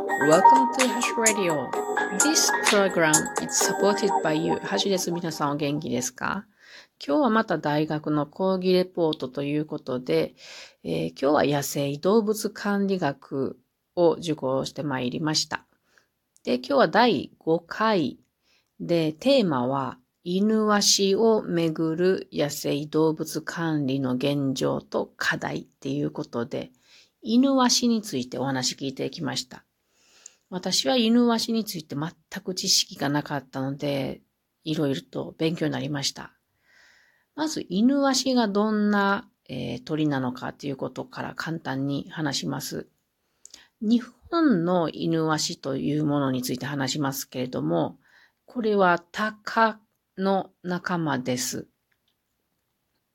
Welcome to Hash Radio. This program is supported by you. ハッシュです。皆さんお元気ですか今日はまた大学の講義レポートということで、えー、今日は野生動物管理学を受講してまいりました。で、今日は第5回で、テーマは犬ワシをめぐる野生動物管理の現状と課題っていうことで、犬ワシについてお話聞いてきました。私は犬ワシについて全く知識がなかったので、いろいろと勉強になりました。まず、犬ワシがどんな、えー、鳥なのかということから簡単に話します。日本の犬ワシというものについて話しますけれども、これはタカの仲間です。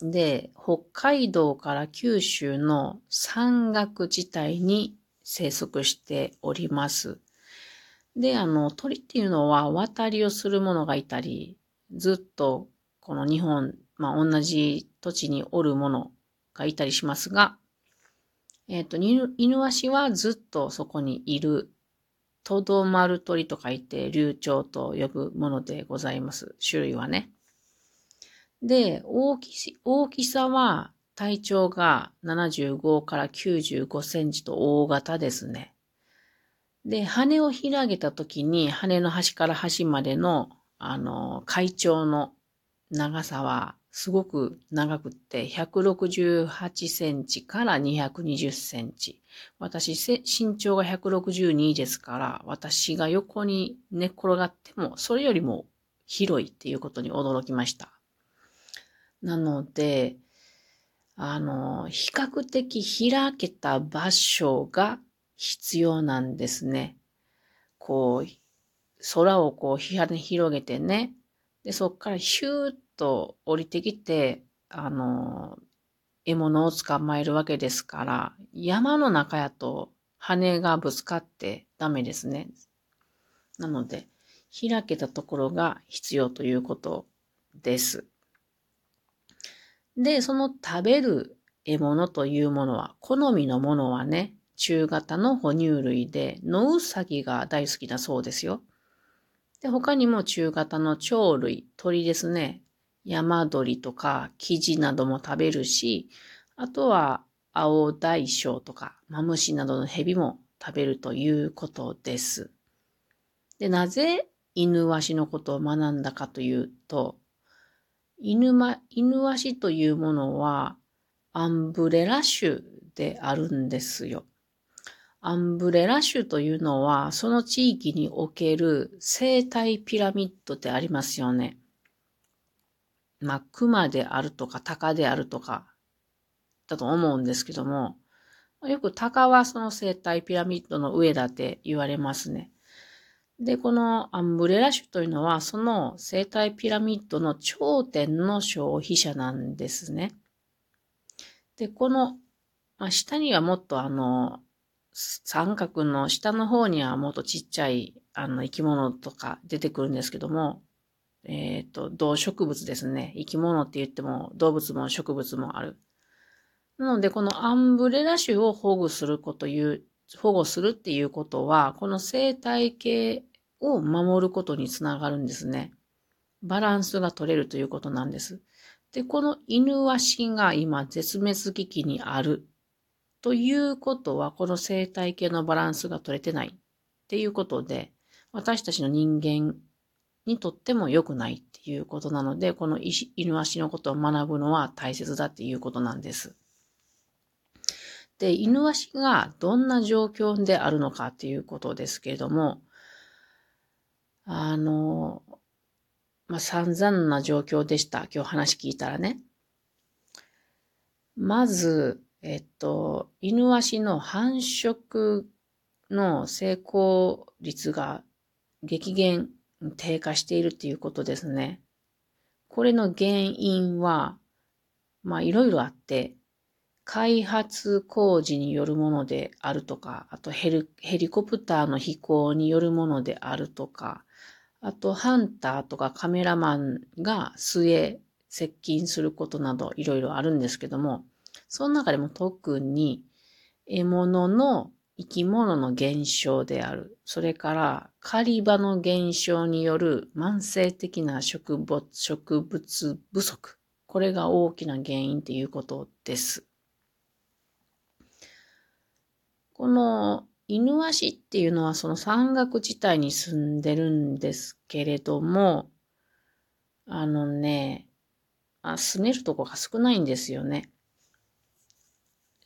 で、北海道から九州の山岳地帯に生息しております。で、あの、鳥っていうのは渡りをするものがいたり、ずっとこの日本、まあ同じ土地におるものがいたりしますが、えっ、ー、と、犬犬足はずっとそこにいる、とどまる鳥と書いて流鳥と呼ぶものでございます。種類はね。で、大き大きさは体長が75から95センチと大型ですね。で、羽を広げた時に羽の端から端までの、あの、会長の長さはすごく長くって168センチから220センチ。私、身長が162ですから、私が横に寝っ転がっても、それよりも広いっていうことに驚きました。なので、あの、比較的開けた場所が必要なんですね。こう、空をこう広げてね。で、そっからヒューッと降りてきて、あの、獲物を捕まえるわけですから、山の中やと羽がぶつかってダメですね。なので、開けたところが必要ということです。で、その食べる獲物というものは、好みのものはね、中型の哺乳類で、ノウサギが大好きだそうですよ。で、他にも中型の鳥類、鳥ですね。山鳥とかキジなども食べるし、あとは青大将とかマムシなどの蛇も食べるということです。で、なぜ犬ワシのことを学んだかというと、犬ま、犬ワシというものはアンブレラ種であるんですよ。アンブレラ種というのは、その地域における生態ピラミッドってありますよね。まあ、熊であるとか、鷹であるとか、だと思うんですけども、よく鷹はその生態ピラミッドの上だって言われますね。で、このアンブレラ種というのは、その生態ピラミッドの頂点の消費者なんですね。で、この、まあ、下にはもっとあの、三角の下の方にはもっとちっちゃいあの生き物とか出てくるんですけども、えっ、ー、と、動植物ですね。生き物って言っても動物も植物もある。なので、このアンブレラ種を保護するこという、保護するっていうことは、この生態系を守ることにつながるんですね。バランスが取れるということなんです。で、この犬ワシが今絶滅危機にあるということは、この生態系のバランスが取れてないっていうことで、私たちの人間にとっても良くないっていうことなので、この犬足のことを学ぶのは大切だっていうことなんです。で、犬足がどんな状況であるのかっていうことですけれども、あの、まあ、散々な状況でした。今日話聞いたらね。まず、えっと、犬足の繁殖の成功率が激減、低下しているっていうことですね。これの原因は、まあいろいろあって、開発工事によるものであるとか、あとヘリヘリコプターの飛行によるものであるとか、あとハンターとかカメラマンが末接近することなどいろいろあるんですけども、その中でも特に獲物の生き物の減少である。それから狩り場の減少による慢性的な植物植物不足。これが大きな原因っていうことです。この犬足っていうのはその山岳地帯に住んでるんですけれども、あのね、あ住めるとこが少ないんですよね。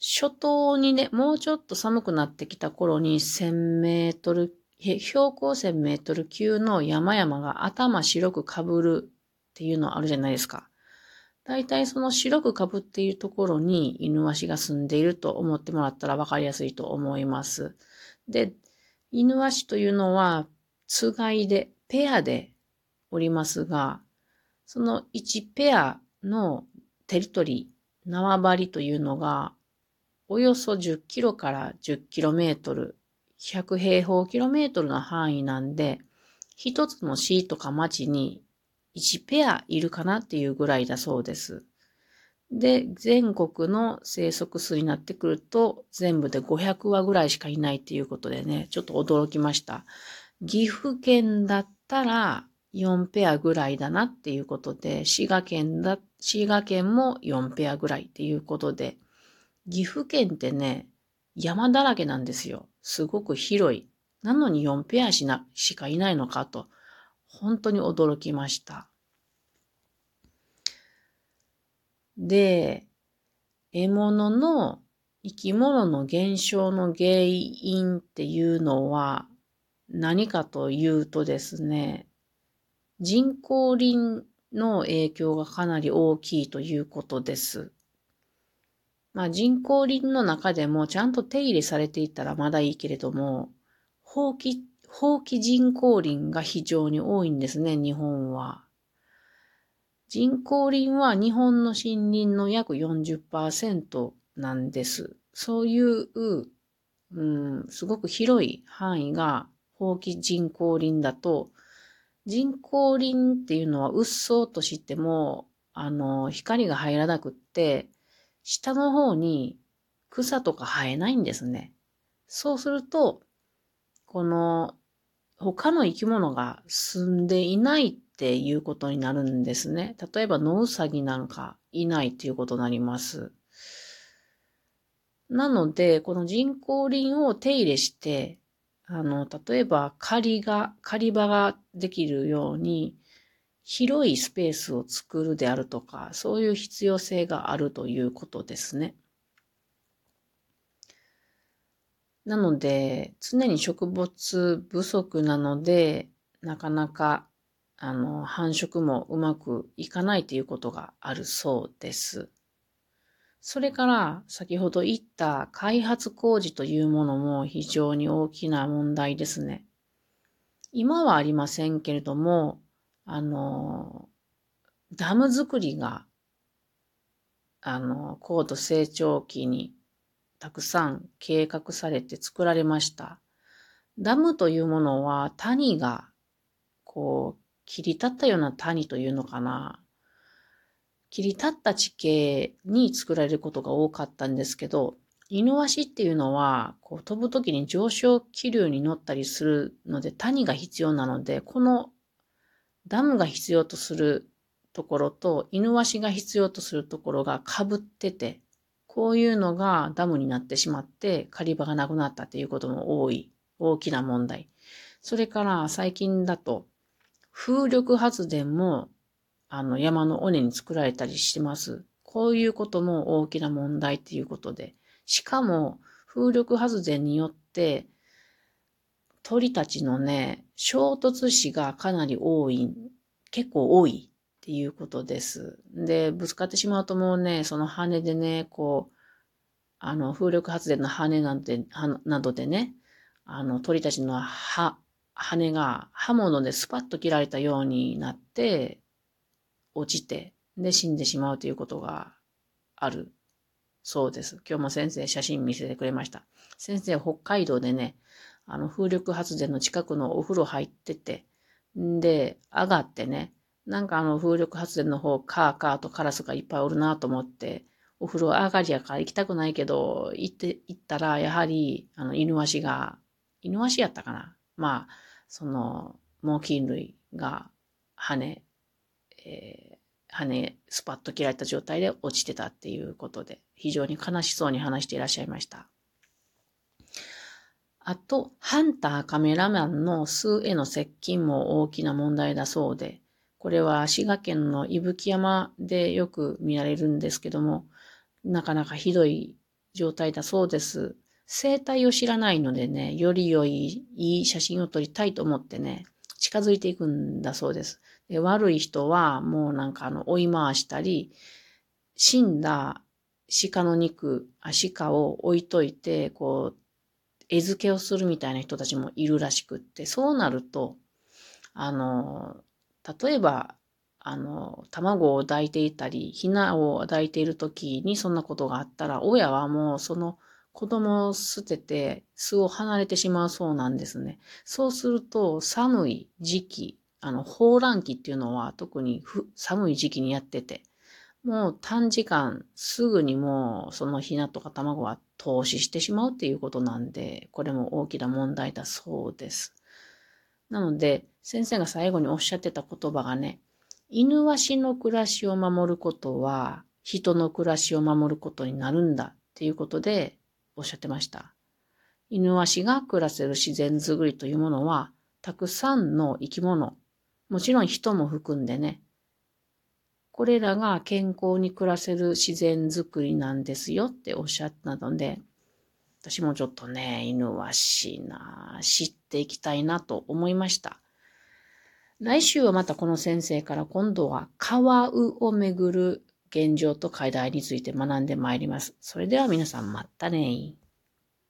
初冬にね、もうちょっと寒くなってきた頃に1000メートル、標高1000メートル級の山々が頭白く被るっていうのあるじゃないですか。大体その白く被っているところに犬ワシが住んでいると思ってもらったら分かりやすいと思います。で、犬ワシというのは、つがいで、ペアでおりますが、その1ペアのテリトリー、縄張りというのが、およそ10キロから10キロメートル、100平方キロメートルの範囲なんで、一つの市とか町に1ペアいるかなっていうぐらいだそうです。で、全国の生息数になってくると、全部で500羽ぐらいしかいないっていうことでね、ちょっと驚きました。岐阜県だったら4ペアぐらいだなっていうことで、滋賀県だ、滋賀県も4ペアぐらいっていうことで、岐阜県ってね、山だらけなんですよ。すごく広い。なのに4ペアしな、しかいないのかと、本当に驚きました。で、獲物の生き物の減少の原因っていうのは何かというとですね、人工林の影響がかなり大きいということです。まあ人工林の中でもちゃんと手入れされていたらまだいいけれども、放棄、放棄人工林が非常に多いんですね、日本は。人工林は日本の森林の約40%なんです。そういう、うん、すごく広い範囲が放棄人工林だと、人工林っていうのはうっそうとしても、あの、光が入らなくって、下の方に草とか生えないんですね。そうすると、この他の生き物が住んでいないっていうことになるんですね。例えば、ノウサギなんかいないっていうことになります。なので、この人工林を手入れして、あの、例えば狩りが、狩り場ができるように、広いスペースを作るであるとか、そういう必要性があるということですね。なので、常に植物不足なので、なかなかあの、繁殖もうまくいかないということがあるそうです。それから、先ほど言った開発工事というものも非常に大きな問題ですね。今はありませんけれども、あの、ダム作りが、あの、高度成長期にたくさん計画されて作られました。ダムというものは谷が、こう、切り立ったような谷というのかな。切り立った地形に作られることが多かったんですけど、犬足っていうのは、こう飛ぶときに上昇気流に乗ったりするので谷が必要なので、このダムが必要とするところと犬足が必要とするところが被ってて、こういうのがダムになってしまって狩り場がなくなったっていうことも多い、大きな問題。それから最近だと風力発電も、あの、山の尾根に作られたりしてます。こういうことも大きな問題っていうことで。しかも、風力発電によって、鳥たちのね、衝突死がかなり多い、結構多いっていうことです。で、ぶつかってしまうともうね、その羽でね、こう、あの、風力発電の羽なんて、などでね、あの、鳥たちの歯、羽が刃物でスパッと切られたようになって、落ちて、で死んでしまうということがあるそうです。今日も先生写真見せてくれました。先生北海道でね、あの風力発電の近くのお風呂入ってて、んで、上がってね、なんかあの風力発電の方、カーカーとカラスがいっぱいおるなと思って、お風呂上がりやから行きたくないけど、行って、行ったら、やはり、あの、犬足が、犬足やったかなまあ、その、猛禽類が羽、えー、羽、スパッと切られた状態で落ちてたっていうことで、非常に悲しそうに話していらっしゃいました。あと、ハンターカメラマンの数への接近も大きな問題だそうで、これは滋賀県の伊吹山でよく見られるんですけども、なかなかひどい状態だそうです。生態を知らないのでね、より良い、いい写真を撮りたいと思ってね、近づいていくんだそうです。で悪い人はもうなんかあの追い回したり、死んだ鹿の肉、あ鹿を置いといて、こう、餌付けをするみたいな人たちもいるらしくって、そうなると、あの、例えば、あの、卵を抱いていたり、ヒナを抱いている時にそんなことがあったら、親はもうその子供を捨てて巣を離れてしまうそうなんですね。そうすると、寒い時期、あの、放卵期っていうのは特に寒い時期にやってて、もう短時間すぐにもうそのヒナとか卵は投資してしまうっていうことなんで、これも大きな問題だそうです。なので、先生が最後におっしゃってた言葉がね、犬ワシの暮らしを守ることは、人の暮らしを守ることになるんだっていうことでおっしゃってました。犬ワシが暮らせる自然づくりというものは、たくさんの生き物、もちろん人も含んでね、これらが健康に暮らせる自然づくりなんですよっておっしゃったので、私もちょっとね、犬はしな、知っていきたいなと思いました。来週はまたこの先生から今度はカワウをめぐる現状と課題について学んでまいります。それでは皆さんまたね